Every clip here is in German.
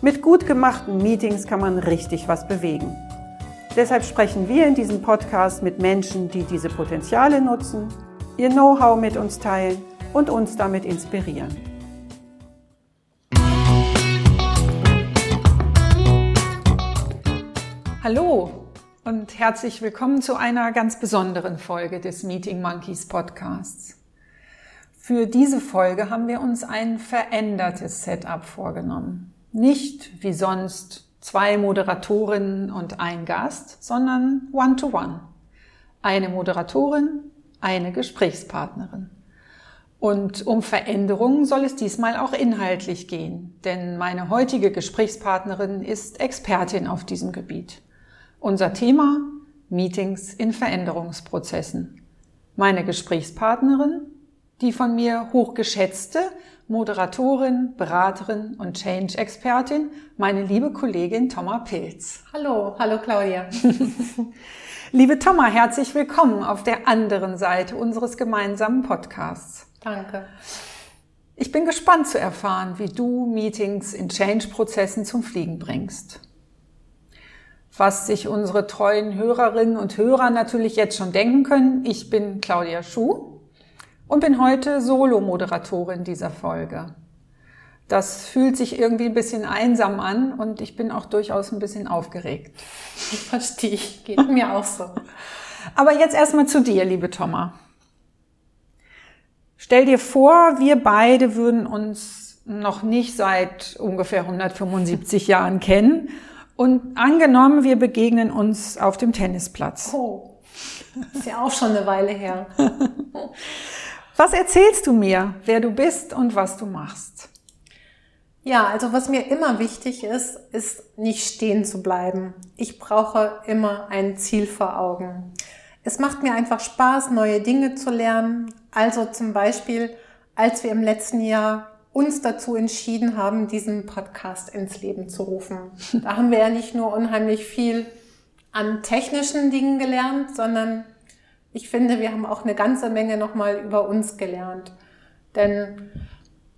Mit gut gemachten Meetings kann man richtig was bewegen. Deshalb sprechen wir in diesem Podcast mit Menschen, die diese Potenziale nutzen, ihr Know-how mit uns teilen und uns damit inspirieren. Hallo und herzlich willkommen zu einer ganz besonderen Folge des Meeting Monkeys Podcasts. Für diese Folge haben wir uns ein verändertes Setup vorgenommen. Nicht wie sonst zwei Moderatorinnen und ein Gast, sondern One-to-One. -one. Eine Moderatorin, eine Gesprächspartnerin. Und um Veränderungen soll es diesmal auch inhaltlich gehen, denn meine heutige Gesprächspartnerin ist Expertin auf diesem Gebiet. Unser Thema Meetings in Veränderungsprozessen. Meine Gesprächspartnerin die von mir hochgeschätzte Moderatorin, Beraterin und Change-Expertin, meine liebe Kollegin Thomas Pilz. Hallo, hallo Claudia. liebe Thomas, herzlich willkommen auf der anderen Seite unseres gemeinsamen Podcasts. Danke. Ich bin gespannt zu erfahren, wie du Meetings in Change-Prozessen zum Fliegen bringst. Was sich unsere treuen Hörerinnen und Hörer natürlich jetzt schon denken können, ich bin Claudia Schuh, und bin heute Solo-Moderatorin dieser Folge. Das fühlt sich irgendwie ein bisschen einsam an und ich bin auch durchaus ein bisschen aufgeregt. Verstehe ich, geht mir auch so. Aber jetzt erstmal zu dir, liebe Thomas. Stell dir vor, wir beide würden uns noch nicht seit ungefähr 175 Jahren kennen und angenommen, wir begegnen uns auf dem Tennisplatz. Oh, ist ja auch schon eine Weile her. Was erzählst du mir, wer du bist und was du machst? Ja, also was mir immer wichtig ist, ist nicht stehen zu bleiben. Ich brauche immer ein Ziel vor Augen. Es macht mir einfach Spaß, neue Dinge zu lernen. Also zum Beispiel, als wir im letzten Jahr uns dazu entschieden haben, diesen Podcast ins Leben zu rufen. Da haben wir ja nicht nur unheimlich viel an technischen Dingen gelernt, sondern ich finde, wir haben auch eine ganze Menge nochmal über uns gelernt. Denn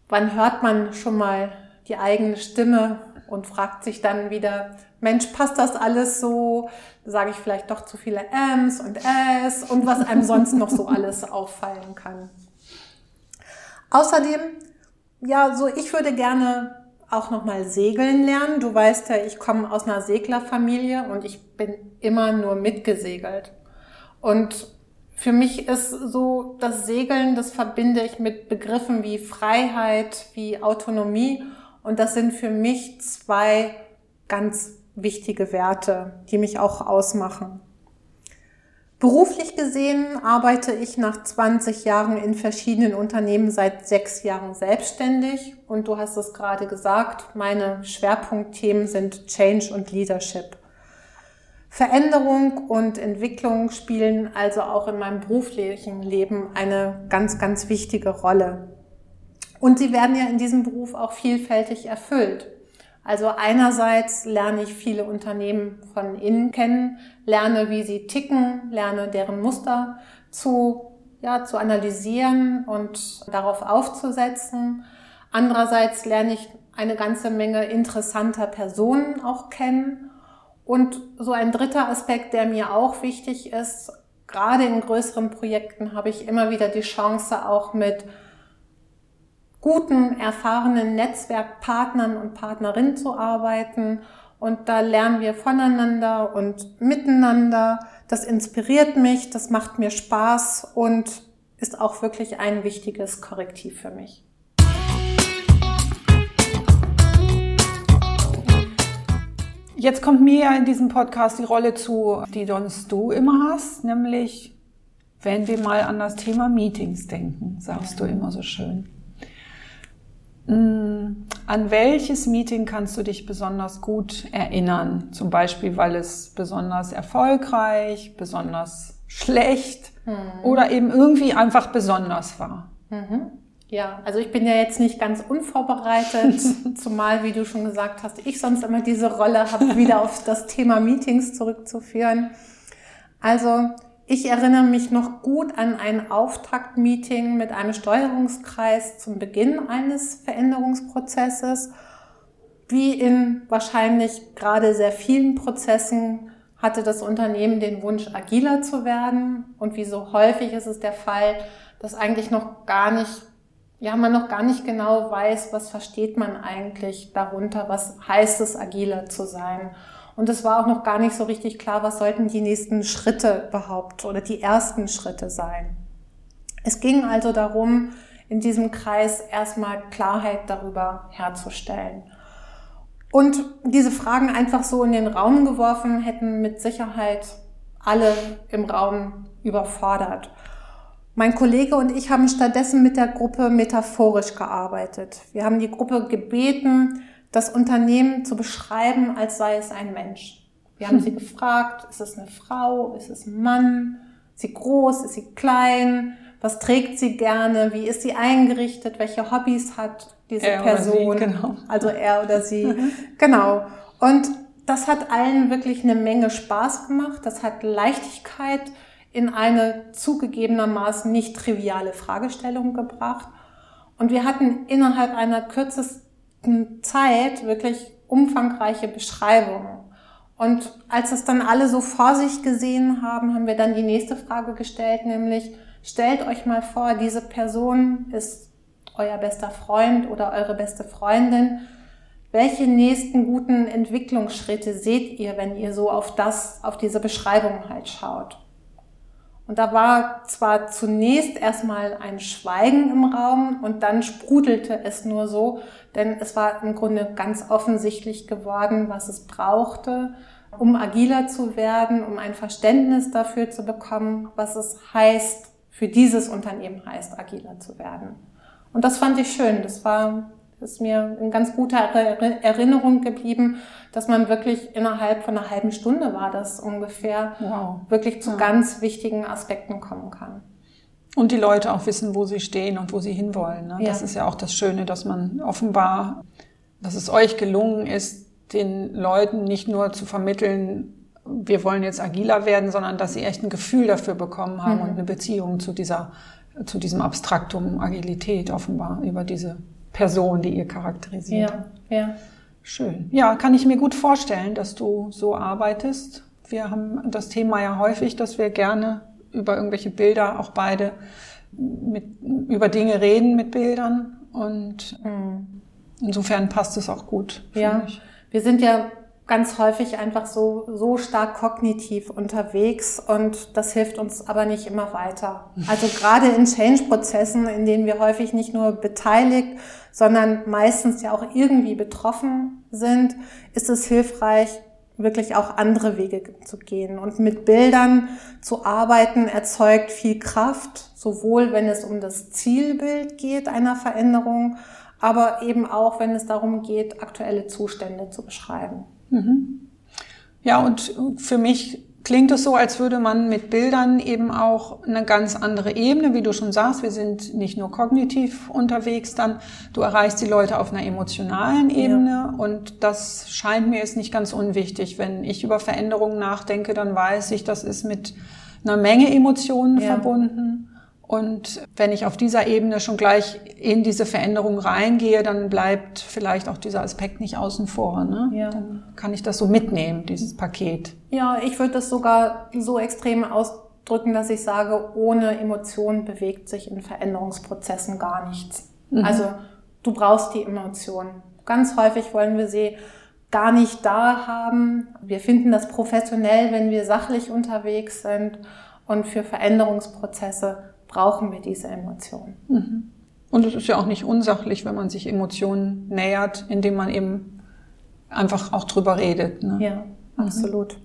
wann hört man schon mal die eigene Stimme und fragt sich dann wieder, Mensch, passt das alles so? Sage ich vielleicht doch zu viele Ms und S und was einem sonst noch so alles auffallen kann. Außerdem, ja, so ich würde gerne auch nochmal segeln lernen. Du weißt ja, ich komme aus einer Seglerfamilie und ich bin immer nur mitgesegelt. Und für mich ist so das Segeln, das verbinde ich mit Begriffen wie Freiheit, wie Autonomie. Und das sind für mich zwei ganz wichtige Werte, die mich auch ausmachen. Beruflich gesehen arbeite ich nach 20 Jahren in verschiedenen Unternehmen seit sechs Jahren selbstständig. Und du hast es gerade gesagt, meine Schwerpunktthemen sind Change und Leadership. Veränderung und Entwicklung spielen also auch in meinem beruflichen Leben eine ganz, ganz wichtige Rolle. Und sie werden ja in diesem Beruf auch vielfältig erfüllt. Also einerseits lerne ich viele Unternehmen von innen kennen, lerne, wie sie ticken, lerne deren Muster zu, ja, zu analysieren und darauf aufzusetzen. Andererseits lerne ich eine ganze Menge interessanter Personen auch kennen und so ein dritter Aspekt, der mir auch wichtig ist, gerade in größeren Projekten habe ich immer wieder die Chance, auch mit guten, erfahrenen Netzwerkpartnern und Partnerinnen zu arbeiten. Und da lernen wir voneinander und miteinander. Das inspiriert mich, das macht mir Spaß und ist auch wirklich ein wichtiges Korrektiv für mich. Jetzt kommt mir in diesem Podcast die Rolle zu, die sonst du immer hast, nämlich wenn wir mal an das Thema Meetings denken, sagst du immer so schön. Mm, an welches Meeting kannst du dich besonders gut erinnern? Zum Beispiel, weil es besonders erfolgreich, besonders schlecht hm. oder eben irgendwie einfach besonders war. Mhm. Ja, also ich bin ja jetzt nicht ganz unvorbereitet, zumal, wie du schon gesagt hast, ich sonst immer diese Rolle habe, wieder auf das Thema Meetings zurückzuführen. Also ich erinnere mich noch gut an ein Auftaktmeeting mit einem Steuerungskreis zum Beginn eines Veränderungsprozesses. Wie in wahrscheinlich gerade sehr vielen Prozessen hatte das Unternehmen den Wunsch, agiler zu werden. Und wie so häufig ist es der Fall, dass eigentlich noch gar nicht, ja, man noch gar nicht genau weiß, was versteht man eigentlich darunter, was heißt es, agiler zu sein. Und es war auch noch gar nicht so richtig klar, was sollten die nächsten Schritte überhaupt oder die ersten Schritte sein. Es ging also darum, in diesem Kreis erstmal Klarheit darüber herzustellen. Und diese Fragen einfach so in den Raum geworfen hätten mit Sicherheit alle im Raum überfordert. Mein Kollege und ich haben stattdessen mit der Gruppe metaphorisch gearbeitet. Wir haben die Gruppe gebeten, das Unternehmen zu beschreiben, als sei es ein Mensch. Wir haben sie gefragt, ist es eine Frau, ist es ein Mann, ist sie groß, ist sie klein, was trägt sie gerne, wie ist sie eingerichtet, welche Hobbys hat diese er Person, sie, genau. also er oder sie, mhm. genau. Und das hat allen wirklich eine Menge Spaß gemacht, das hat Leichtigkeit in eine zugegebenermaßen nicht triviale Fragestellung gebracht. Und wir hatten innerhalb einer kürzesten Zeit wirklich umfangreiche Beschreibungen. Und als es dann alle so vor sich gesehen haben, haben wir dann die nächste Frage gestellt, nämlich stellt euch mal vor, diese Person ist euer bester Freund oder eure beste Freundin. Welche nächsten guten Entwicklungsschritte seht ihr, wenn ihr so auf das, auf diese Beschreibung halt schaut? Und da war zwar zunächst erstmal ein Schweigen im Raum und dann sprudelte es nur so, denn es war im Grunde ganz offensichtlich geworden, was es brauchte, um agiler zu werden, um ein Verständnis dafür zu bekommen, was es heißt, für dieses Unternehmen heißt, agiler zu werden. Und das fand ich schön. Das war ist mir in ganz guter Erinnerung geblieben, dass man wirklich innerhalb von einer halben Stunde war das ungefähr wow. wirklich zu ja. ganz wichtigen Aspekten kommen kann. Und die Leute auch wissen, wo sie stehen und wo sie hinwollen. Ne? Ja. Das ist ja auch das Schöne, dass man offenbar, dass es euch gelungen ist, den Leuten nicht nur zu vermitteln, wir wollen jetzt agiler werden, sondern dass sie echt ein Gefühl dafür bekommen haben mhm. und eine Beziehung zu dieser, zu diesem Abstraktum Agilität offenbar über diese Person, die ihr charakterisiert. Ja, ja. Schön. Ja, kann ich mir gut vorstellen, dass du so arbeitest. Wir haben das Thema ja häufig, dass wir gerne über irgendwelche Bilder auch beide mit, über Dinge reden mit Bildern und mhm. insofern passt es auch gut. Ja, mich. wir sind ja ganz häufig einfach so, so stark kognitiv unterwegs und das hilft uns aber nicht immer weiter. Also gerade in Change-Prozessen, in denen wir häufig nicht nur beteiligt, sondern meistens ja auch irgendwie betroffen sind, ist es hilfreich, wirklich auch andere Wege zu gehen. Und mit Bildern zu arbeiten erzeugt viel Kraft, sowohl wenn es um das Zielbild geht einer Veränderung, aber eben auch, wenn es darum geht, aktuelle Zustände zu beschreiben. Mhm. Ja, und für mich klingt es so, als würde man mit Bildern eben auch eine ganz andere Ebene, wie du schon sagst, wir sind nicht nur kognitiv unterwegs, dann du erreichst die Leute auf einer emotionalen Ebene ja. und das scheint mir jetzt nicht ganz unwichtig. Wenn ich über Veränderungen nachdenke, dann weiß ich, das ist mit einer Menge Emotionen ja. verbunden. Und wenn ich auf dieser Ebene schon gleich in diese Veränderung reingehe, dann bleibt vielleicht auch dieser Aspekt nicht außen vor. Ne? Ja. Dann kann ich das so mitnehmen, dieses Paket. Ja, ich würde das sogar so extrem ausdrücken, dass ich sage, ohne Emotionen bewegt sich in Veränderungsprozessen gar nichts. Mhm. Also du brauchst die Emotionen. Ganz häufig wollen wir sie gar nicht da haben. Wir finden das professionell, wenn wir sachlich unterwegs sind. Und für Veränderungsprozesse brauchen wir diese Emotionen. Mhm. Und es ist ja auch nicht unsachlich, wenn man sich Emotionen nähert, indem man eben einfach auch drüber redet. Ne? Ja, mhm. absolut.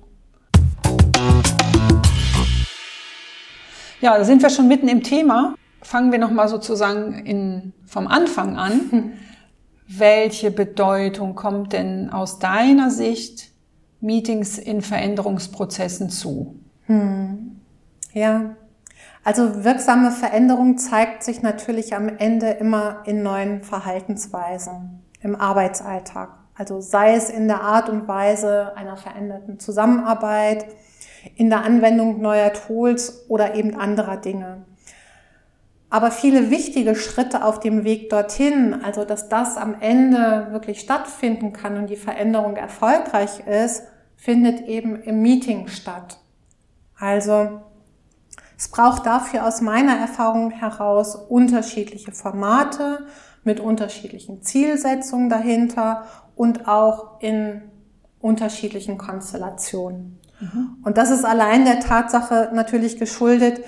Ja, da sind wir schon mitten im Thema. Fangen wir nochmal sozusagen in, vom Anfang an. welche Bedeutung kommt denn aus deiner Sicht Meetings in Veränderungsprozessen zu? Hm. Ja, also wirksame Veränderung zeigt sich natürlich am Ende immer in neuen Verhaltensweisen im Arbeitsalltag. Also sei es in der Art und Weise einer veränderten Zusammenarbeit, in der Anwendung neuer Tools oder eben anderer Dinge. Aber viele wichtige Schritte auf dem Weg dorthin, also dass das am Ende wirklich stattfinden kann und die Veränderung erfolgreich ist, findet eben im Meeting statt. Also es braucht dafür aus meiner Erfahrung heraus unterschiedliche Formate mit unterschiedlichen Zielsetzungen dahinter und auch in unterschiedlichen Konstellationen. Mhm. Und das ist allein der Tatsache natürlich geschuldet,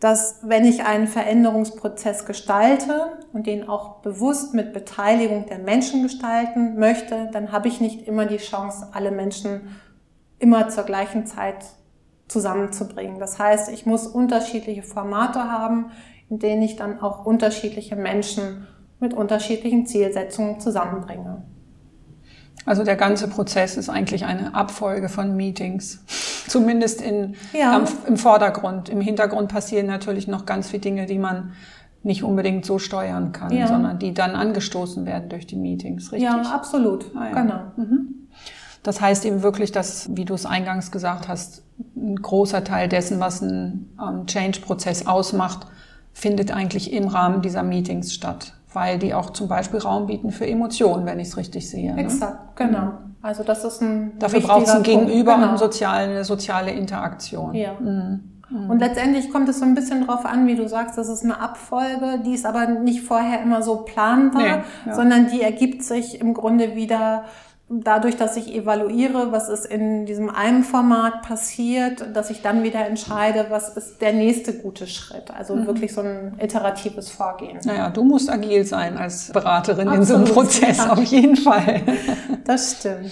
dass wenn ich einen Veränderungsprozess gestalte und den auch bewusst mit Beteiligung der Menschen gestalten möchte, dann habe ich nicht immer die Chance, alle Menschen immer zur gleichen Zeit zusammenzubringen. Das heißt, ich muss unterschiedliche Formate haben, in denen ich dann auch unterschiedliche Menschen mit unterschiedlichen Zielsetzungen zusammenbringe. Also der ganze Prozess ist eigentlich eine Abfolge von Meetings. Zumindest in, ja. am, im Vordergrund. Im Hintergrund passieren natürlich noch ganz viele Dinge, die man nicht unbedingt so steuern kann, ja. sondern die dann angestoßen werden durch die Meetings, richtig? Ja, absolut. Ah, ja. Genau. Mhm. Das heißt eben wirklich, dass, wie du es eingangs gesagt hast, ein großer Teil dessen, was ein ähm, Change-Prozess ausmacht, findet eigentlich im Rahmen dieser Meetings statt, weil die auch zum Beispiel Raum bieten für Emotionen, wenn ich es richtig sehe. Ne? Exakt, ne? genau. Also das ist ein dafür braucht es ein Gegenüber genau. und soziale, eine soziale Interaktion. Ja. Mhm. mhm. Und letztendlich kommt es so ein bisschen drauf an, wie du sagst, das ist eine Abfolge, die ist aber nicht vorher immer so planbar, nee, ja. sondern die ergibt sich im Grunde wieder dadurch, dass ich evaluiere, was ist in diesem einen Format passiert, dass ich dann wieder entscheide, was ist der nächste gute Schritt. Also mhm. wirklich so ein iteratives Vorgehen. Naja, du musst agil sein als Beraterin Absolut, in so einem Prozess, ja. auf jeden Fall. Das stimmt.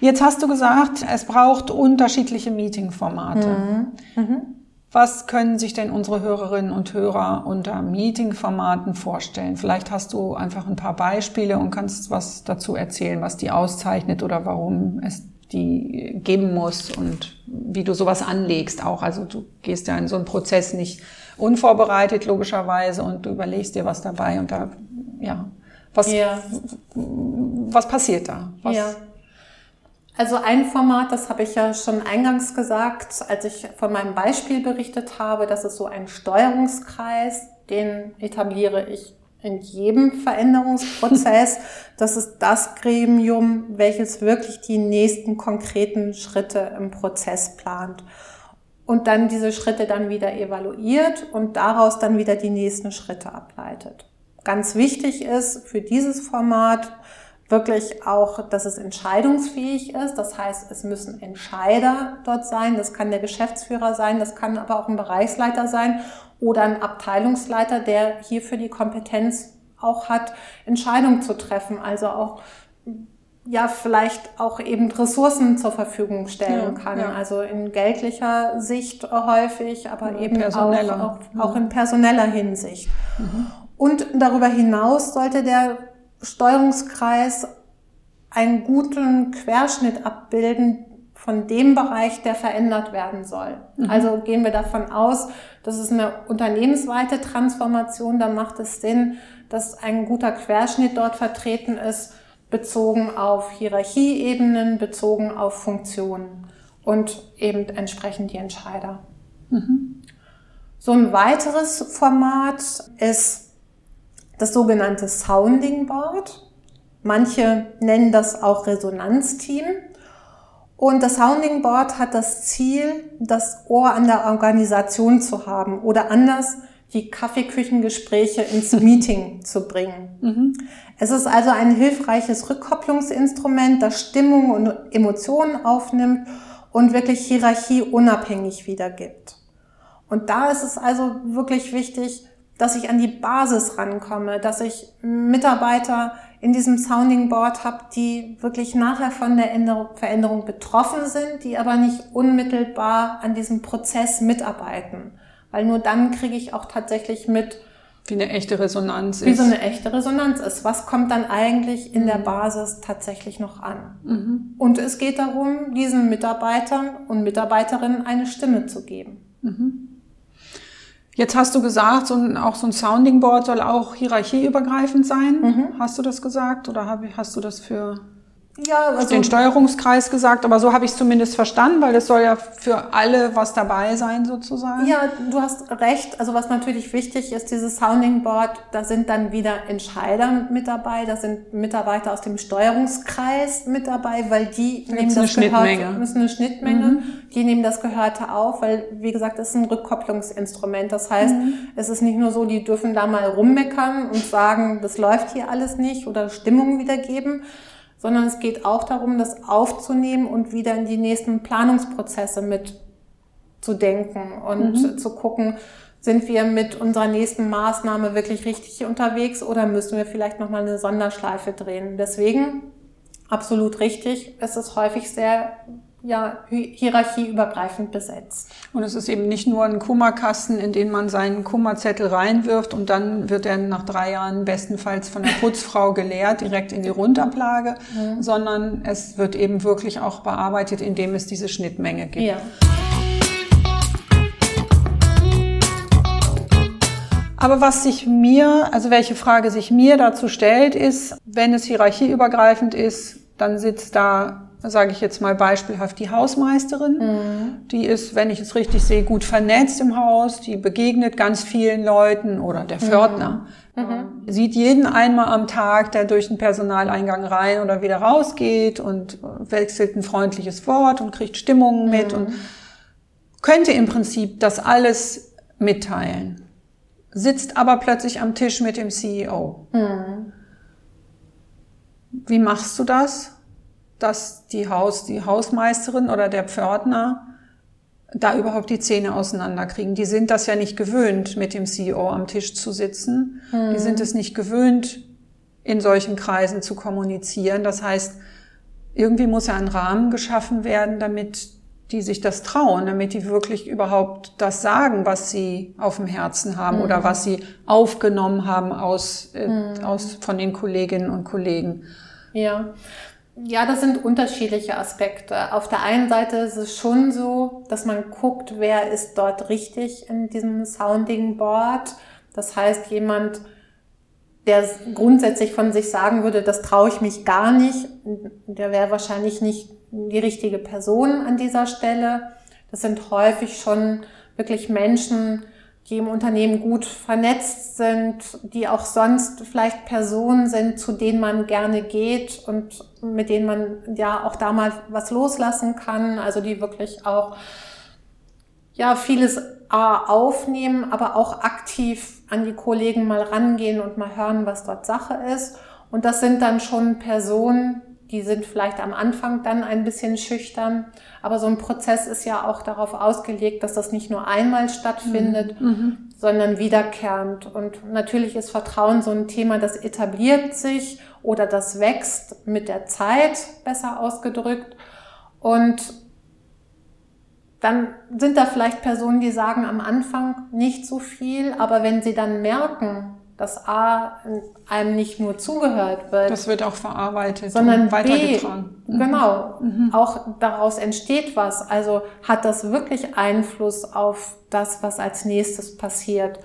Jetzt hast du gesagt, es braucht unterschiedliche Meeting-Formate. Mhm. Mhm. Was können sich denn unsere Hörerinnen und Hörer unter Meeting-Formaten vorstellen? Vielleicht hast du einfach ein paar Beispiele und kannst was dazu erzählen, was die auszeichnet oder warum es die geben muss und wie du sowas anlegst auch. Also du gehst ja in so einen Prozess nicht unvorbereitet logischerweise und du überlegst dir was dabei und da, ja, was, ja. was passiert da? Was, ja. Also ein Format, das habe ich ja schon eingangs gesagt, als ich von meinem Beispiel berichtet habe, das ist so ein Steuerungskreis, den etabliere ich in jedem Veränderungsprozess. Das ist das Gremium, welches wirklich die nächsten konkreten Schritte im Prozess plant und dann diese Schritte dann wieder evaluiert und daraus dann wieder die nächsten Schritte ableitet. Ganz wichtig ist für dieses Format, wirklich auch, dass es entscheidungsfähig ist. Das heißt, es müssen Entscheider dort sein. Das kann der Geschäftsführer sein, das kann aber auch ein Bereichsleiter sein oder ein Abteilungsleiter, der hierfür die Kompetenz auch hat, Entscheidungen zu treffen. Also auch ja vielleicht auch eben Ressourcen zur Verfügung stellen ja, kann. Ja. Also in geldlicher Sicht häufig, aber ja, eben auch, auch, auch, in personeller Hinsicht. Mhm. Und darüber hinaus sollte der Steuerungskreis einen guten Querschnitt abbilden von dem Bereich, der verändert werden soll. Mhm. Also gehen wir davon aus, das ist eine unternehmensweite Transformation, dann macht es Sinn, dass ein guter Querschnitt dort vertreten ist, bezogen auf Hierarchieebenen, bezogen auf Funktionen und eben entsprechend die Entscheider. Mhm. So ein weiteres Format ist das sogenannte Sounding Board. Manche nennen das auch Resonanzteam. Und das Sounding Board hat das Ziel, das Ohr an der Organisation zu haben oder anders die Kaffeeküchengespräche ins Meeting zu bringen. Mhm. Es ist also ein hilfreiches Rückkopplungsinstrument, das Stimmung und Emotionen aufnimmt und wirklich Hierarchie unabhängig wiedergibt. Und da ist es also wirklich wichtig, dass ich an die Basis rankomme, dass ich Mitarbeiter in diesem Sounding Board habe, die wirklich nachher von der Veränderung betroffen sind, die aber nicht unmittelbar an diesem Prozess mitarbeiten. Weil nur dann kriege ich auch tatsächlich mit, Wie eine echte Resonanz Wie ist. Wie so eine echte Resonanz ist. Was kommt dann eigentlich in der mhm. Basis tatsächlich noch an? Mhm. Und es geht darum, diesen Mitarbeitern und Mitarbeiterinnen eine Stimme zu geben. Mhm. Jetzt hast du gesagt, so ein, auch so ein Sounding Board soll auch hierarchieübergreifend sein. Mhm. Hast du das gesagt oder hast du das für ja, also den Steuerungskreis gesagt, aber so habe ich es zumindest verstanden, weil es soll ja für alle was dabei sein sozusagen. Ja, du hast recht. Also was natürlich wichtig ist, dieses Sounding Board, da sind dann wieder Entscheider mit dabei, da sind Mitarbeiter aus dem Steuerungskreis mit dabei, weil die da nehmen das Gehörte, müssen eine Schnittmenge, mhm. die nehmen das Gehörte auf, weil wie gesagt, es ist ein Rückkopplungsinstrument. Das heißt, mhm. es ist nicht nur so, die dürfen da mal rummeckern und sagen, das läuft hier alles nicht oder Stimmung wiedergeben, sondern es geht auch darum, das aufzunehmen und wieder in die nächsten Planungsprozesse mit zu denken und mhm. zu gucken, sind wir mit unserer nächsten Maßnahme wirklich richtig unterwegs oder müssen wir vielleicht nochmal eine Sonderschleife drehen. Deswegen absolut richtig. Es ist häufig sehr ja, hierarchieübergreifend besetzt. Und es ist eben nicht nur ein Kummerkasten, in den man seinen Kummerzettel reinwirft und dann wird er nach drei Jahren bestenfalls von der Putzfrau geleert, direkt in die Rundablage, mhm. sondern es wird eben wirklich auch bearbeitet, indem es diese Schnittmenge gibt. Ja. Aber was sich mir, also welche Frage sich mir dazu stellt, ist, wenn es hierarchieübergreifend ist, dann sitzt da sage ich jetzt mal beispielhaft, die Hausmeisterin. Mhm. Die ist, wenn ich es richtig sehe, gut vernetzt im Haus, die begegnet ganz vielen Leuten oder der Pförtner. Mhm. mhm. Sieht jeden einmal am Tag, der durch den Personaleingang rein oder wieder rausgeht und wechselt ein freundliches Wort und kriegt Stimmungen mit mhm. und könnte im Prinzip das alles mitteilen. Sitzt aber plötzlich am Tisch mit dem CEO. Mhm. Wie machst du das? Dass die Haus, die Hausmeisterin oder der Pförtner da überhaupt die Zähne auseinanderkriegen. Die sind das ja nicht gewöhnt, mit dem CEO am Tisch zu sitzen. Mhm. Die sind es nicht gewöhnt, in solchen Kreisen zu kommunizieren. Das heißt, irgendwie muss ja ein Rahmen geschaffen werden, damit die sich das trauen, damit die wirklich überhaupt das sagen, was sie auf dem Herzen haben mhm. oder was sie aufgenommen haben aus, äh, mhm. aus, von den Kolleginnen und Kollegen. Ja, ja, das sind unterschiedliche Aspekte. Auf der einen Seite ist es schon so, dass man guckt, wer ist dort richtig in diesem Sounding Board. Das heißt, jemand, der grundsätzlich von sich sagen würde, das traue ich mich gar nicht, der wäre wahrscheinlich nicht die richtige Person an dieser Stelle. Das sind häufig schon wirklich Menschen, die im Unternehmen gut vernetzt sind, die auch sonst vielleicht Personen sind, zu denen man gerne geht und mit denen man ja auch da mal was loslassen kann, also die wirklich auch ja vieles aufnehmen, aber auch aktiv an die Kollegen mal rangehen und mal hören, was dort Sache ist. Und das sind dann schon Personen, die sind vielleicht am Anfang dann ein bisschen schüchtern, aber so ein Prozess ist ja auch darauf ausgelegt, dass das nicht nur einmal stattfindet, mhm. mhm. sondern wiederkehrend. Und natürlich ist Vertrauen so ein Thema, das etabliert sich oder das wächst mit der Zeit, besser ausgedrückt. Und dann sind da vielleicht Personen, die sagen am Anfang nicht so viel, aber wenn sie dann merken, dass A einem nicht nur zugehört wird. Das wird auch verarbeitet sondern weitergetragen. B, mhm. Genau, mhm. auch daraus entsteht was. Also hat das wirklich Einfluss auf das, was als nächstes passiert.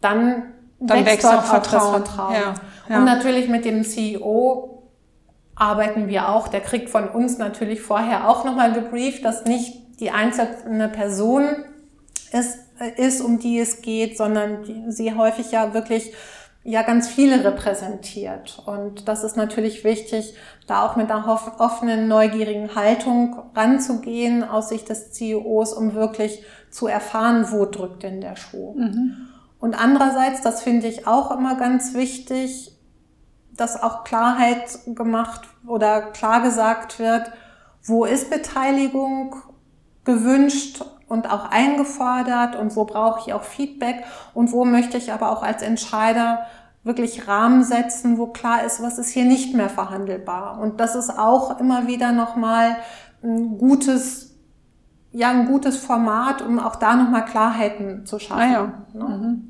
Dann, Dann wächst, wächst auch, Vertrauen. das Vertrauen. Ja, ja. Und natürlich mit dem CEO arbeiten wir auch. Der kriegt von uns natürlich vorher auch nochmal gebrieft, dass nicht die einzelne Person ist, ist, um die es geht, sondern sie häufig ja wirklich ja ganz viele repräsentiert. Und das ist natürlich wichtig, da auch mit einer offenen, neugierigen Haltung ranzugehen aus Sicht des CEOs, um wirklich zu erfahren, wo drückt denn der Schuh. Mhm. Und andererseits, das finde ich auch immer ganz wichtig, dass auch Klarheit gemacht oder klar gesagt wird, wo ist Beteiligung gewünscht und auch eingefordert und wo brauche ich auch Feedback und wo möchte ich aber auch als Entscheider wirklich Rahmen setzen, wo klar ist, was ist hier nicht mehr verhandelbar. Und das ist auch immer wieder nochmal ein gutes, ja, ein gutes Format, um auch da nochmal Klarheiten zu schaffen. Ah ja. Ne? Mhm.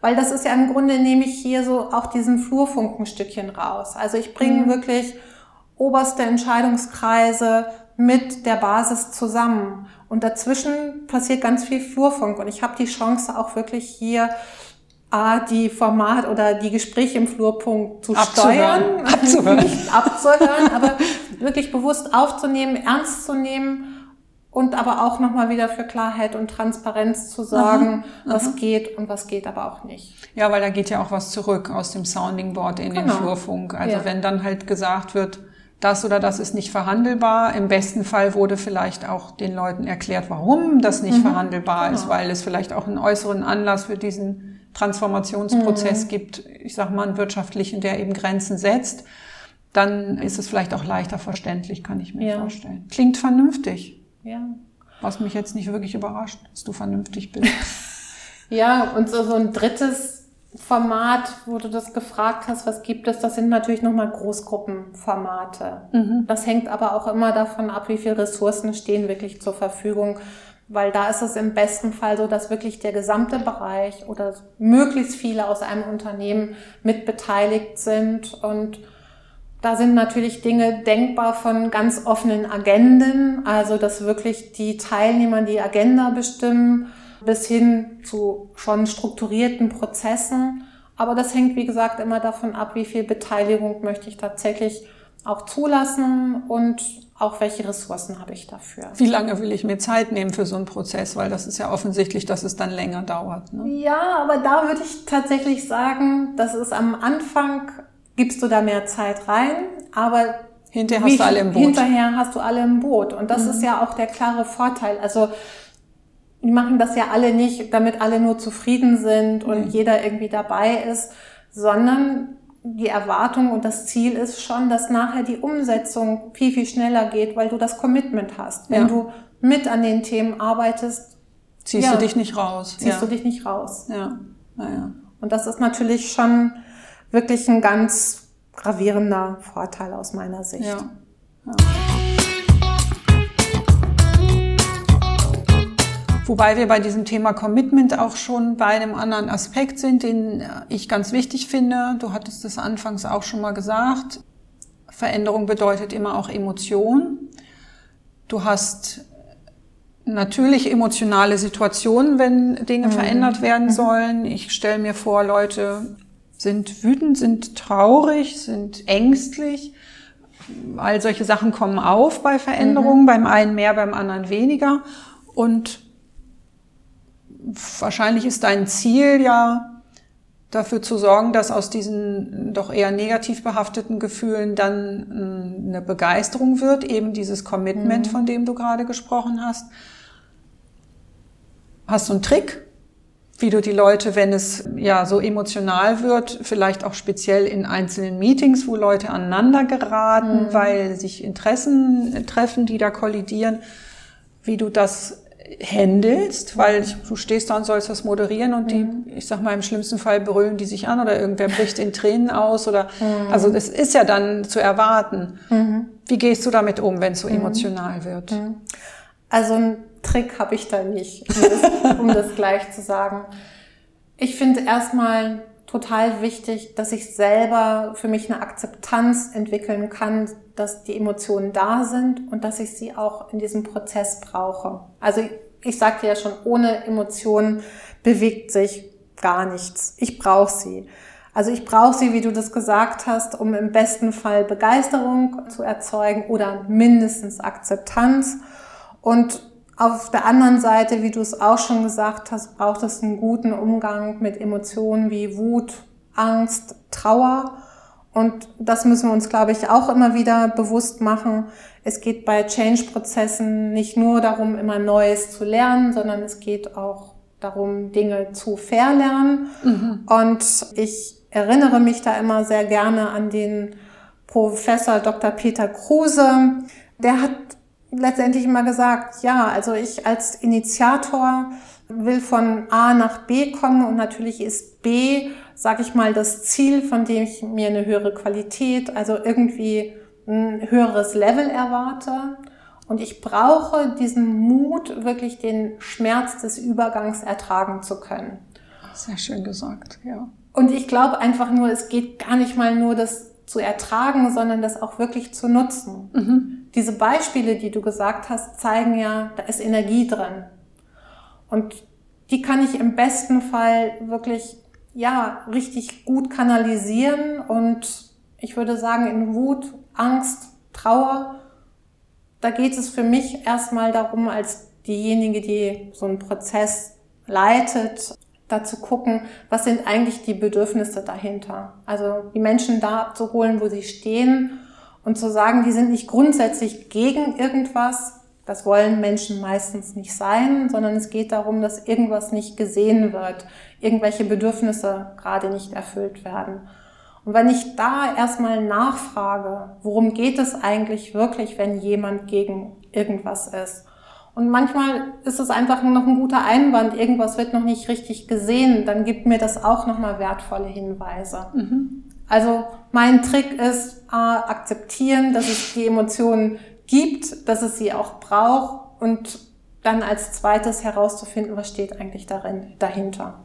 Weil das ist ja im Grunde, nehme ich hier so auch diesen Flurfunk ein Stückchen raus. Also ich bringe mhm. wirklich oberste Entscheidungskreise mit der Basis zusammen. Und dazwischen passiert ganz viel Flurfunk. Und ich habe die Chance auch wirklich hier A, die Format oder die Gespräche im Flurpunkt zu abzuhören. steuern, abzuhören. nicht abzuhören, aber wirklich bewusst aufzunehmen, ernst zu nehmen und aber auch nochmal wieder für Klarheit und Transparenz zu sorgen, aha, was aha. geht und was geht aber auch nicht. Ja, weil da geht ja auch was zurück aus dem Sounding Board in genau. den Flurfunk. Also ja. wenn dann halt gesagt wird, das oder das ist nicht verhandelbar. Im besten Fall wurde vielleicht auch den Leuten erklärt, warum das nicht mhm. verhandelbar genau. ist, weil es vielleicht auch einen äußeren Anlass für diesen Transformationsprozess mhm. gibt, ich sage mal einen wirtschaftlichen, der eben Grenzen setzt. Dann ist es vielleicht auch leichter verständlich, kann ich mir ja. vorstellen. Klingt vernünftig. Ja. Was mich jetzt nicht wirklich überrascht, dass du vernünftig bist. ja, und so, so ein drittes Format, wo du das gefragt hast, was gibt es, das sind natürlich nochmal Großgruppenformate. Mhm. Das hängt aber auch immer davon ab, wie viele Ressourcen stehen wirklich zur Verfügung. Weil da ist es im besten Fall so, dass wirklich der gesamte Bereich oder möglichst viele aus einem Unternehmen mit beteiligt sind. Und da sind natürlich Dinge denkbar von ganz offenen Agenden, also dass wirklich die Teilnehmer die Agenda bestimmen bis hin zu schon strukturierten Prozessen. Aber das hängt, wie gesagt, immer davon ab, wie viel Beteiligung möchte ich tatsächlich auch zulassen und auch welche Ressourcen habe ich dafür. Wie lange will ich mir Zeit nehmen für so einen Prozess? Weil das ist ja offensichtlich, dass es dann länger dauert. Ne? Ja, aber da würde ich tatsächlich sagen, dass es am Anfang gibst du da mehr Zeit rein, aber hinterher hast du alle im Boot. Hinterher hast du alle im Boot. Und das mhm. ist ja auch der klare Vorteil. Also machen das ja alle nicht, damit alle nur zufrieden sind und mhm. jeder irgendwie dabei ist, sondern die Erwartung und das Ziel ist schon, dass nachher die Umsetzung viel, viel schneller geht, weil du das Commitment hast. Wenn ja. du mit an den Themen arbeitest, ziehst ja, du dich nicht raus. Ziehst ja. du dich nicht raus. Ja. Naja. Und das ist natürlich schon wirklich ein ganz gravierender Vorteil aus meiner Sicht. Ja. Wobei wir bei diesem Thema Commitment auch schon bei einem anderen Aspekt sind, den ich ganz wichtig finde. Du hattest es anfangs auch schon mal gesagt. Veränderung bedeutet immer auch Emotion. Du hast natürlich emotionale Situationen, wenn Dinge mhm. verändert werden mhm. sollen. Ich stelle mir vor, Leute sind wütend, sind traurig, sind ängstlich. All solche Sachen kommen auf bei Veränderungen, mhm. beim einen mehr, beim anderen weniger. Und wahrscheinlich ist dein Ziel ja dafür zu sorgen, dass aus diesen doch eher negativ behafteten Gefühlen dann hm, eine Begeisterung wird, eben dieses Commitment, mhm. von dem du gerade gesprochen hast. Hast du einen Trick, wie du die Leute, wenn es ja so emotional wird, vielleicht auch speziell in einzelnen Meetings, wo Leute aneinander geraten, mhm. weil sich Interessen treffen, die da kollidieren, wie du das handelst, weil du stehst da und sollst das moderieren und die, mhm. ich sag mal, im schlimmsten Fall brüllen die sich an oder irgendwer bricht in Tränen aus oder, mhm. also das ist ja dann zu erwarten. Mhm. Wie gehst du damit um, wenn es so mhm. emotional wird? Mhm. Also ein Trick habe ich da nicht, um das, um das gleich zu sagen. Ich finde erstmal total wichtig, dass ich selber für mich eine Akzeptanz entwickeln kann, dass die Emotionen da sind und dass ich sie auch in diesem Prozess brauche. Also ich sagte ja schon, ohne Emotionen bewegt sich gar nichts. Ich brauche sie. Also ich brauche sie, wie du das gesagt hast, um im besten Fall Begeisterung zu erzeugen oder mindestens Akzeptanz. Und auf der anderen Seite, wie du es auch schon gesagt hast, braucht es einen guten Umgang mit Emotionen wie Wut, Angst, Trauer. Und das müssen wir uns, glaube ich, auch immer wieder bewusst machen. Es geht bei Change-Prozessen nicht nur darum, immer Neues zu lernen, sondern es geht auch darum, Dinge zu verlernen. Mhm. Und ich erinnere mich da immer sehr gerne an den Professor Dr. Peter Kruse. Der hat letztendlich immer gesagt, ja, also ich als Initiator will von A nach B kommen und natürlich ist B, sag ich mal, das Ziel, von dem ich mir eine höhere Qualität, also irgendwie ein höheres Level erwarte. Und ich brauche diesen Mut, wirklich den Schmerz des Übergangs ertragen zu können. sehr schön gesagt, ja. Und ich glaube einfach nur, es geht gar nicht mal nur das zu ertragen, sondern das auch wirklich zu nutzen. Mhm. Diese Beispiele, die du gesagt hast, zeigen ja, da ist Energie drin. Und die kann ich im besten Fall wirklich, ja, richtig gut kanalisieren und ich würde sagen, in Wut, Angst, Trauer, da geht es für mich erstmal darum, als diejenige, die so einen Prozess leitet, da zu gucken, was sind eigentlich die Bedürfnisse dahinter. Also die Menschen da abzuholen, wo sie stehen und zu sagen, die sind nicht grundsätzlich gegen irgendwas. Das wollen Menschen meistens nicht sein, sondern es geht darum, dass irgendwas nicht gesehen wird, irgendwelche Bedürfnisse gerade nicht erfüllt werden. Und wenn ich da erstmal nachfrage, worum geht es eigentlich wirklich, wenn jemand gegen irgendwas ist? Und manchmal ist es einfach noch ein guter Einwand, irgendwas wird noch nicht richtig gesehen, dann gibt mir das auch nochmal wertvolle Hinweise. Mhm. Also mein Trick ist, äh, akzeptieren, dass es die Emotionen gibt, dass es sie auch braucht und dann als zweites herauszufinden, was steht eigentlich darin, dahinter.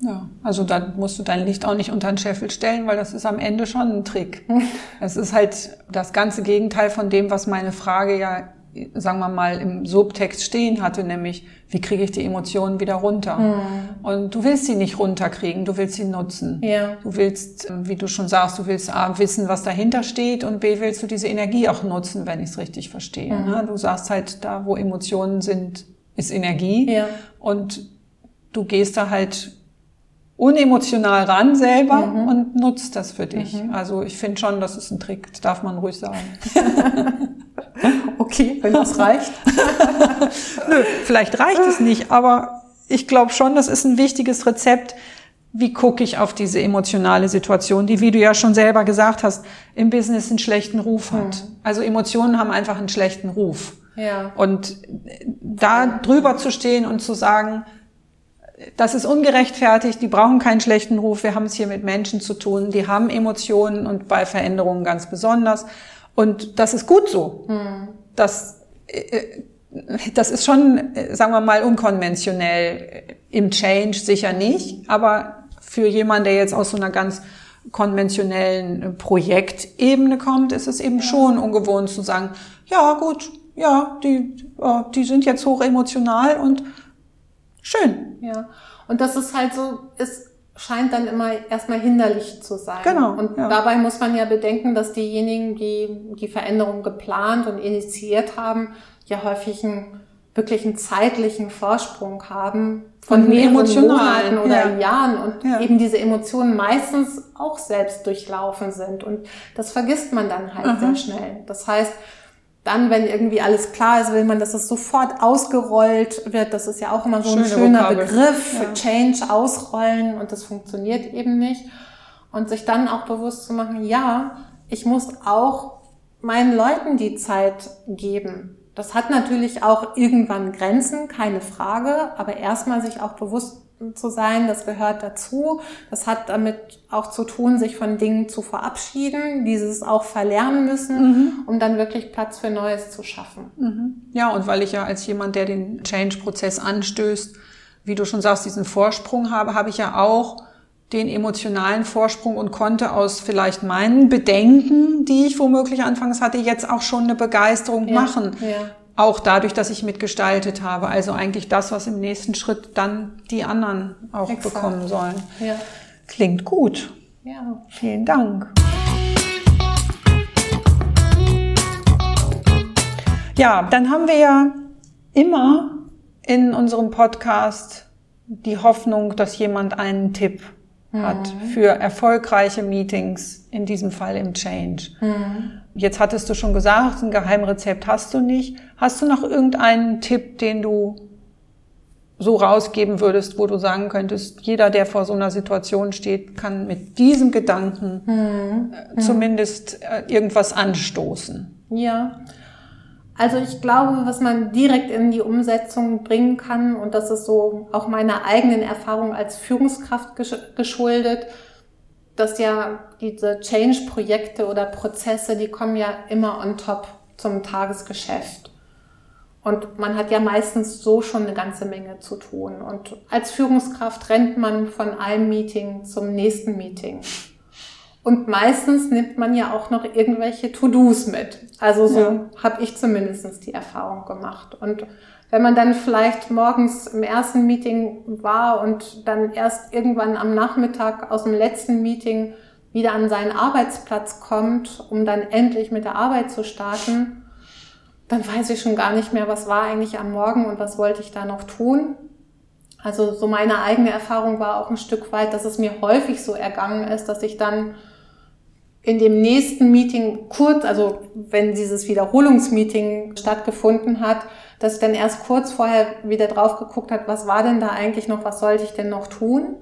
Ja, also da musst du dein Licht auch nicht unter den Scheffel stellen, weil das ist am Ende schon ein Trick. Es ist halt das ganze Gegenteil von dem, was meine Frage ja, sagen wir mal, im Subtext stehen hatte, nämlich, wie kriege ich die Emotionen wieder runter? Mhm. Und du willst sie nicht runterkriegen, du willst sie nutzen. Ja. Du willst, wie du schon sagst, du willst A, wissen, was dahinter steht und B, willst du diese Energie auch nutzen, wenn ich es richtig verstehe. Mhm. Ne? Du sagst halt, da wo Emotionen sind, ist Energie. Ja. Und du gehst da halt unemotional ran selber mhm. und nutzt das für dich. Mhm. Also ich finde schon, das ist ein Trick, darf man ruhig sagen. okay, wenn das reicht. Nö, vielleicht reicht es nicht, aber ich glaube schon, das ist ein wichtiges Rezept. Wie gucke ich auf diese emotionale Situation, die, wie du ja schon selber gesagt hast, im Business einen schlechten Ruf hat. Mhm. Also Emotionen haben einfach einen schlechten Ruf. Ja. Und da drüber zu stehen und zu sagen, das ist ungerechtfertigt, die brauchen keinen schlechten Ruf. Wir haben es hier mit Menschen zu tun, die haben Emotionen und bei Veränderungen ganz besonders. Und das ist gut so. Hm. Das, äh, das ist schon, sagen wir mal, unkonventionell. Im Change sicher nicht, aber für jemanden, der jetzt aus so einer ganz konventionellen Projektebene kommt, ist es eben schon ungewohnt zu sagen, ja gut, ja, die, die sind jetzt hoch emotional und Schön. Ja. Und das ist halt so, es scheint dann immer erstmal hinderlich zu sein. Genau. Und ja. dabei muss man ja bedenken, dass diejenigen, die die Veränderung geplant und initiiert haben, ja häufig einen wirklichen zeitlichen Vorsprung haben von und mehreren Monaten oder ja. Jahren und ja. eben diese Emotionen meistens auch selbst durchlaufen sind. Und das vergisst man dann halt Aha. sehr schnell. Das heißt, dann, wenn irgendwie alles klar ist, will man, dass es sofort ausgerollt wird. Das ist ja auch immer so ein schöner Vokabel. Begriff. Ja. Change, ausrollen und das funktioniert eben nicht. Und sich dann auch bewusst zu machen, ja, ich muss auch meinen Leuten die Zeit geben. Das hat natürlich auch irgendwann Grenzen, keine Frage, aber erstmal sich auch bewusst zu sein, das gehört dazu. Das hat damit auch zu tun, sich von Dingen zu verabschieden, dieses auch verlernen müssen, mhm. um dann wirklich Platz für Neues zu schaffen. Mhm. Ja, und weil ich ja als jemand, der den Change-Prozess anstößt, wie du schon sagst, diesen Vorsprung habe, habe ich ja auch den emotionalen Vorsprung und konnte aus vielleicht meinen Bedenken, die ich womöglich anfangs hatte, jetzt auch schon eine Begeisterung ja, machen. Ja auch dadurch, dass ich mitgestaltet habe. Also eigentlich das, was im nächsten Schritt dann die anderen auch Exakt. bekommen sollen. Ja. Klingt gut. Ja. Vielen Dank. Ja, dann haben wir ja immer in unserem Podcast die Hoffnung, dass jemand einen Tipp hat mhm. für erfolgreiche Meetings, in diesem Fall im Change. Mhm. Jetzt hattest du schon gesagt, ein Geheimrezept hast du nicht. Hast du noch irgendeinen Tipp, den du so rausgeben würdest, wo du sagen könntest, jeder, der vor so einer Situation steht, kann mit diesem Gedanken mhm. Äh, zumindest äh, irgendwas anstoßen? Ja. Also ich glaube, was man direkt in die Umsetzung bringen kann, und das ist so auch meiner eigenen Erfahrung als Führungskraft geschuldet, dass ja diese Change-Projekte oder Prozesse, die kommen ja immer on top zum Tagesgeschäft. Und man hat ja meistens so schon eine ganze Menge zu tun. Und als Führungskraft rennt man von einem Meeting zum nächsten Meeting. Und meistens nimmt man ja auch noch irgendwelche To-Dos mit. Also so ja. habe ich zumindest die Erfahrung gemacht. Und wenn man dann vielleicht morgens im ersten Meeting war und dann erst irgendwann am Nachmittag aus dem letzten Meeting wieder an seinen Arbeitsplatz kommt, um dann endlich mit der Arbeit zu starten, dann weiß ich schon gar nicht mehr, was war eigentlich am Morgen und was wollte ich da noch tun. Also so meine eigene Erfahrung war auch ein Stück weit, dass es mir häufig so ergangen ist, dass ich dann in dem nächsten Meeting kurz, also wenn dieses Wiederholungsmeeting stattgefunden hat, dass ich dann erst kurz vorher wieder drauf geguckt hat, was war denn da eigentlich noch, was sollte ich denn noch tun?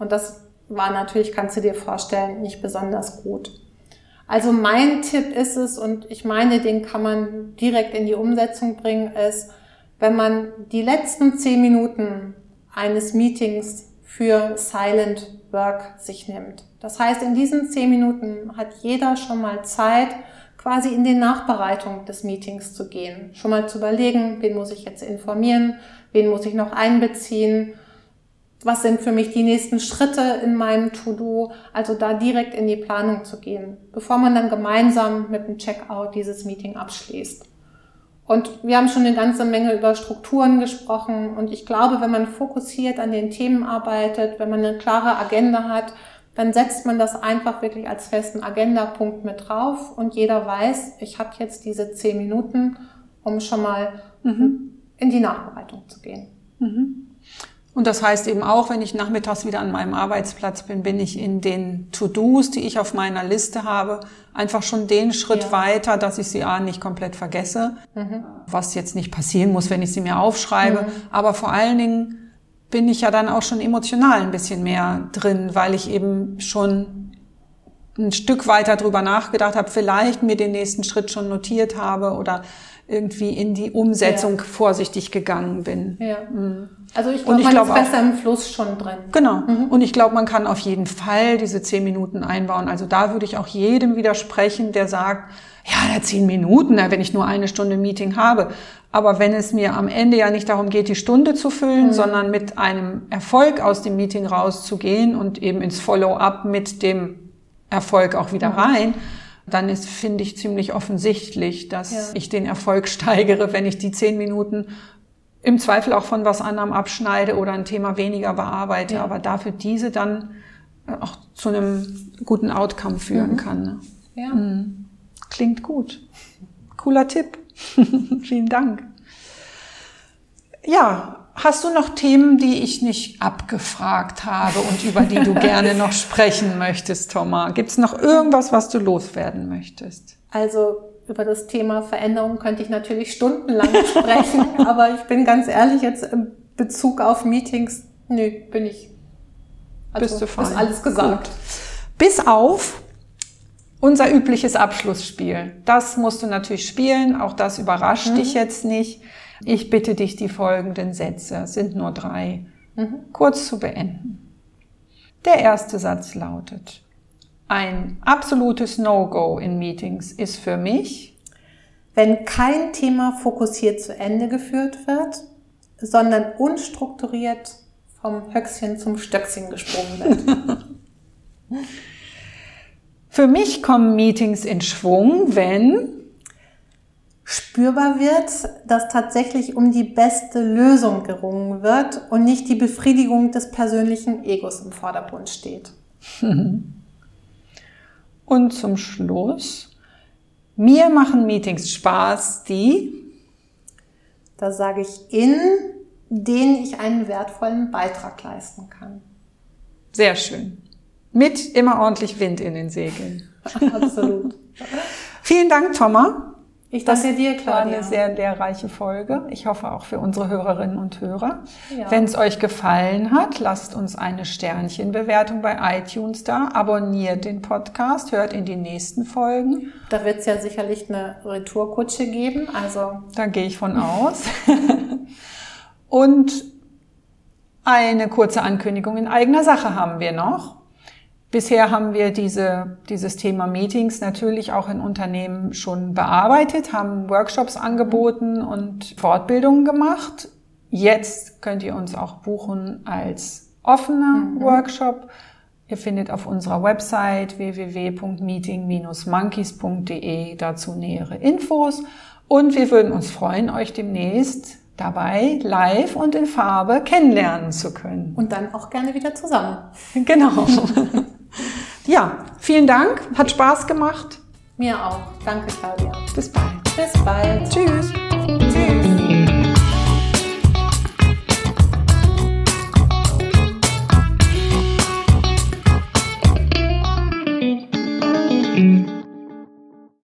Und das war natürlich, kannst du dir vorstellen, nicht besonders gut. Also mein Tipp ist es, und ich meine, den kann man direkt in die Umsetzung bringen, ist, wenn man die letzten zehn Minuten eines Meetings für Silent Work sich nimmt. Das heißt, in diesen zehn Minuten hat jeder schon mal Zeit, quasi in die Nachbereitung des Meetings zu gehen. Schon mal zu überlegen, wen muss ich jetzt informieren, wen muss ich noch einbeziehen, was sind für mich die nächsten Schritte in meinem To-Do, also da direkt in die Planung zu gehen, bevor man dann gemeinsam mit dem Checkout dieses Meeting abschließt. Und wir haben schon eine ganze Menge über Strukturen gesprochen und ich glaube, wenn man fokussiert an den Themen arbeitet, wenn man eine klare Agenda hat, dann setzt man das einfach wirklich als festen Agendapunkt mit drauf und jeder weiß, ich habe jetzt diese zehn Minuten, um schon mal mhm. in die Nachbereitung zu gehen. Mhm. Und das heißt eben auch, wenn ich nachmittags wieder an meinem Arbeitsplatz bin, bin ich in den To-Dos, die ich auf meiner Liste habe, einfach schon den Schritt ja. weiter, dass ich sie A nicht komplett vergesse, mhm. was jetzt nicht passieren muss, wenn ich sie mir aufschreibe. Mhm. Aber vor allen Dingen bin ich ja dann auch schon emotional ein bisschen mehr drin, weil ich eben schon ein Stück weiter drüber nachgedacht habe, vielleicht mir den nächsten Schritt schon notiert habe oder irgendwie in die Umsetzung ja. vorsichtig gegangen bin. Ja. Mhm. Also ich glaube, man glaub ist besser im Fluss schon drin. Genau. Mhm. Und ich glaube, man kann auf jeden Fall diese zehn Minuten einbauen. Also da würde ich auch jedem widersprechen, der sagt, ja, zehn Minuten, wenn ich nur eine Stunde Meeting habe. Aber wenn es mir am Ende ja nicht darum geht, die Stunde zu füllen, mhm. sondern mit einem Erfolg aus dem Meeting rauszugehen und eben ins Follow-up mit dem Erfolg auch wieder mhm. rein, dann ist, finde ich, ziemlich offensichtlich, dass ja. ich den Erfolg steigere, wenn ich die zehn Minuten im Zweifel auch von was anderem abschneide oder ein Thema weniger bearbeite, ja. aber dafür diese dann äh, auch zu einem guten Outcome führen mhm. kann. Ne? Ja. Mhm. Klingt gut. Cooler Tipp. Vielen Dank. Ja, Hast du noch Themen, die ich nicht abgefragt habe und über die du gerne noch sprechen möchtest, Thomas? Gibt es noch irgendwas, was du loswerden möchtest? Also über das Thema Veränderung könnte ich natürlich stundenlang sprechen, aber ich bin ganz ehrlich jetzt im Bezug auf Meetings, nö, bin ich. Also, Bist du fein. Ist alles gesagt. Gut. Bis auf unser übliches Abschlussspiel. Das musst du natürlich spielen. Auch das überrascht mhm. dich jetzt nicht. Ich bitte dich, die folgenden Sätze, sind nur drei, mhm. kurz zu beenden. Der erste Satz lautet, ein absolutes No-Go in Meetings ist für mich, wenn kein Thema fokussiert zu Ende geführt wird, sondern unstrukturiert vom Höchstchen zum Stöckchen gesprungen wird. Für mich kommen Meetings in Schwung, wenn spürbar wird, dass tatsächlich um die beste Lösung gerungen wird und nicht die Befriedigung des persönlichen Egos im Vordergrund steht. Und zum Schluss, mir machen Meetings Spaß, die, da sage ich in, denen ich einen wertvollen Beitrag leisten kann. Sehr schön. Mit immer ordentlich Wind in den Segeln. Absolut. Vielen Dank, Thomas. Ich danke das dir, Claudia. war eine sehr lehrreiche Folge. Ich hoffe auch für unsere Hörerinnen und Hörer. Ja. Wenn es euch gefallen hat, lasst uns eine Sternchenbewertung bei iTunes da, abonniert den Podcast, hört in die nächsten Folgen. Da wird es ja sicherlich eine Retourkutsche geben. Also da gehe ich von aus. und eine kurze Ankündigung in eigener Sache haben wir noch. Bisher haben wir diese, dieses Thema Meetings natürlich auch in Unternehmen schon bearbeitet, haben Workshops angeboten und Fortbildungen gemacht. Jetzt könnt ihr uns auch buchen als offener mhm. Workshop. Ihr findet auf unserer Website www.meeting-monkeys.de dazu nähere Infos. Und wir würden uns freuen, euch demnächst dabei live und in Farbe kennenlernen zu können. Und dann auch gerne wieder zusammen. Genau. ja, vielen Dank. Hat Spaß gemacht. Mir auch. Danke, Claudia. Bis bald. Bis bald. Tschüss.